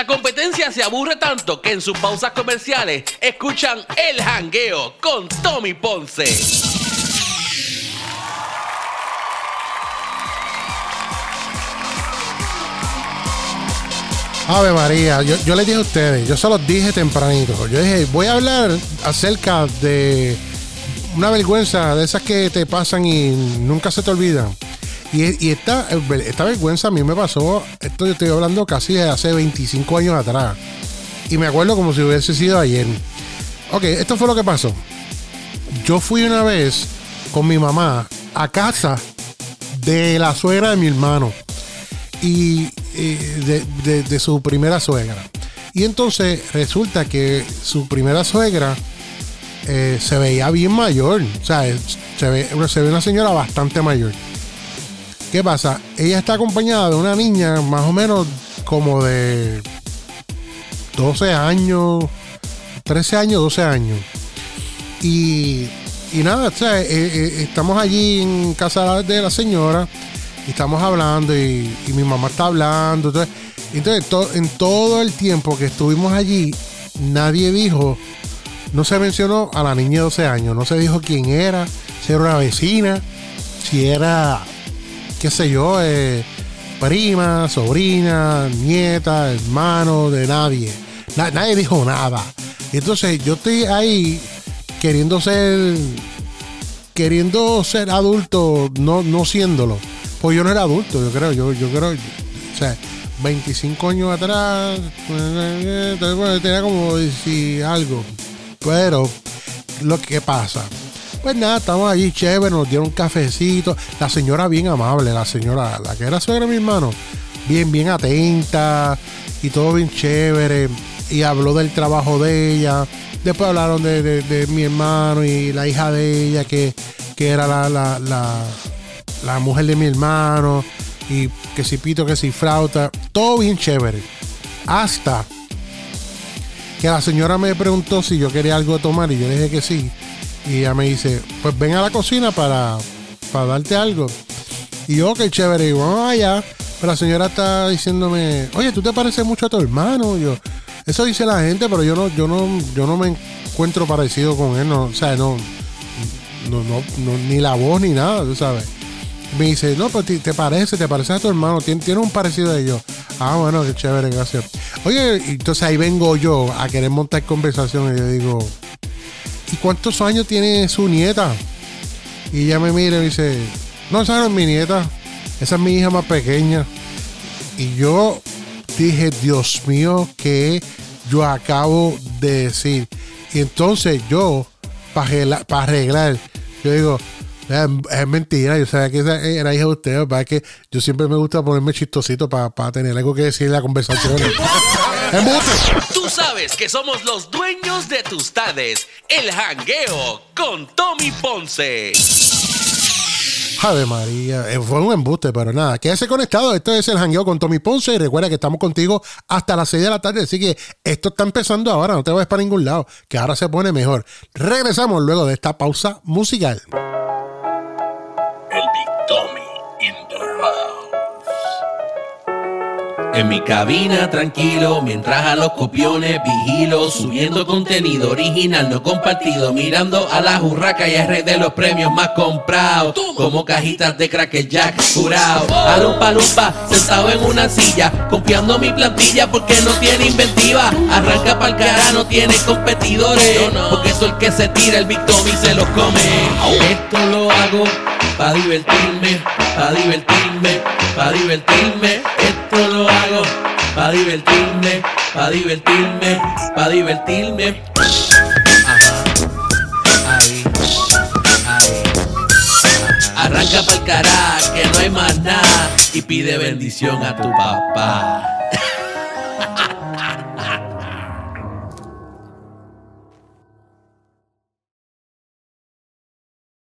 La competencia se aburre tanto que en sus pausas comerciales escuchan El Jangueo con Tommy Ponce. Ave María, yo, yo les dije a ustedes, yo se los dije tempranito. Yo dije, voy a hablar acerca de una vergüenza de esas que te pasan y nunca se te olvidan. Y, y esta, esta vergüenza a mí me pasó, esto yo estoy hablando casi de hace 25 años atrás. Y me acuerdo como si hubiese sido ayer. Ok, esto fue lo que pasó. Yo fui una vez con mi mamá a casa de la suegra de mi hermano y eh, de, su primera suegra. Y entonces resulta que su primera suegra eh, se veía bien mayor. O sea, se ve una señora bastante mayor. ¿Qué pasa? Ella está acompañada de una niña más o menos como de 12 años, 13 años, 12 años. Y, y nada, sea, eh, estamos allí en casa de la señora y estamos hablando y, mi mamá está hablando. Entonces, entonces en todo el tiempo que estuvimos allí, nadie dijo, no se mencionó a la niña de 12 años, no se dijo quién era, si era una vecina, si era, qué sé yo, eh, prima, sobrina, nieta, hermano, de nadie. nadie dijo nada. Entonces yo estoy ahí queriendo ser, queriendo ser adulto, no, no siéndolo. Pues yo no era adulto, yo creo, yo, yo creo, o sea, 25 años atrás, tenía como si algo. Pero lo que pasa, pues nada, estamos allí chévere, nos dieron un cafecito. La señora bien amable, la señora, la que era suegra de mi hermano, bien, bien atenta y todo bien chévere. Y habló del trabajo de ella. Después hablaron de, mi hermano y la hija de ella, que, que era la, la, la mujer de mi hermano, y que si pito, que si flauta, todo bien chévere. Hasta que la señora me preguntó si yo quería algo de tomar y yo dije que sí. Y ella me dice, pues ven a la cocina para, para darte algo. Y yo, qué chévere, y vamos allá. Pero la señora está diciéndome, oye, tú te pareces mucho a tu hermano. yo, eso dice la gente, pero yo no, yo no, yo no me encuentro parecido con él. No, o sea, no, no, no, ni la voz ni nada, tú sabes me dice, no, pues te, parece, te parece a tu hermano, tiene, tiene un parecido de ellos. Ah, bueno, qué chévere, gracias. Oye, entonces ahí vengo yo a querer montar conversación y yo digo, ¿y cuántos años tiene su nieta? Y ella me mira y me dice, no, esa no es mi nieta, esa es mi hija más pequeña. Y yo dije, Dios mío, ¿qué yo acabo de decir? Y entonces yo, para arreglar, yo digo, es, mentira, yo sabía que era hija de usted, para que yo siempre me gusta ponerme chistosito para tener algo que decir en la conversación. Tú sabes que somos los dueños de tus tardes. El jangueo con Tommy Ponce. Ave María, eh, fue un embuste, pero nada, quédese conectado. Esto es el jangueo con Tommy Ponce y recuerda que estamos contigo hasta las 6 de la tarde. Así que esto está empezando ahora, no te vayas para ningún lado, que ahora se pone mejor. Regresamos luego de esta pausa musical. En mi cabina tranquilo, mientras a los copiones vigilo, subiendo contenido original no compartido, mirando a la jurraca y a red de los premios más comprados, como cajitas de cracker jack curado. A lumpa lumpa, sentado en una silla, copiando mi plantilla porque no tiene inventiva. Arranca pa'l cara, no tiene competidores, porque soy el que se tira el victim y se los come. Esto lo hago pa' divertirme, pa' divertirme, pa' divertirme. Divertirme, pa' divertirme, pa' divertirme. Ahí, ahí. Arranca pa'l carajo, que no hay más nada. Y pide bendición a tu papá.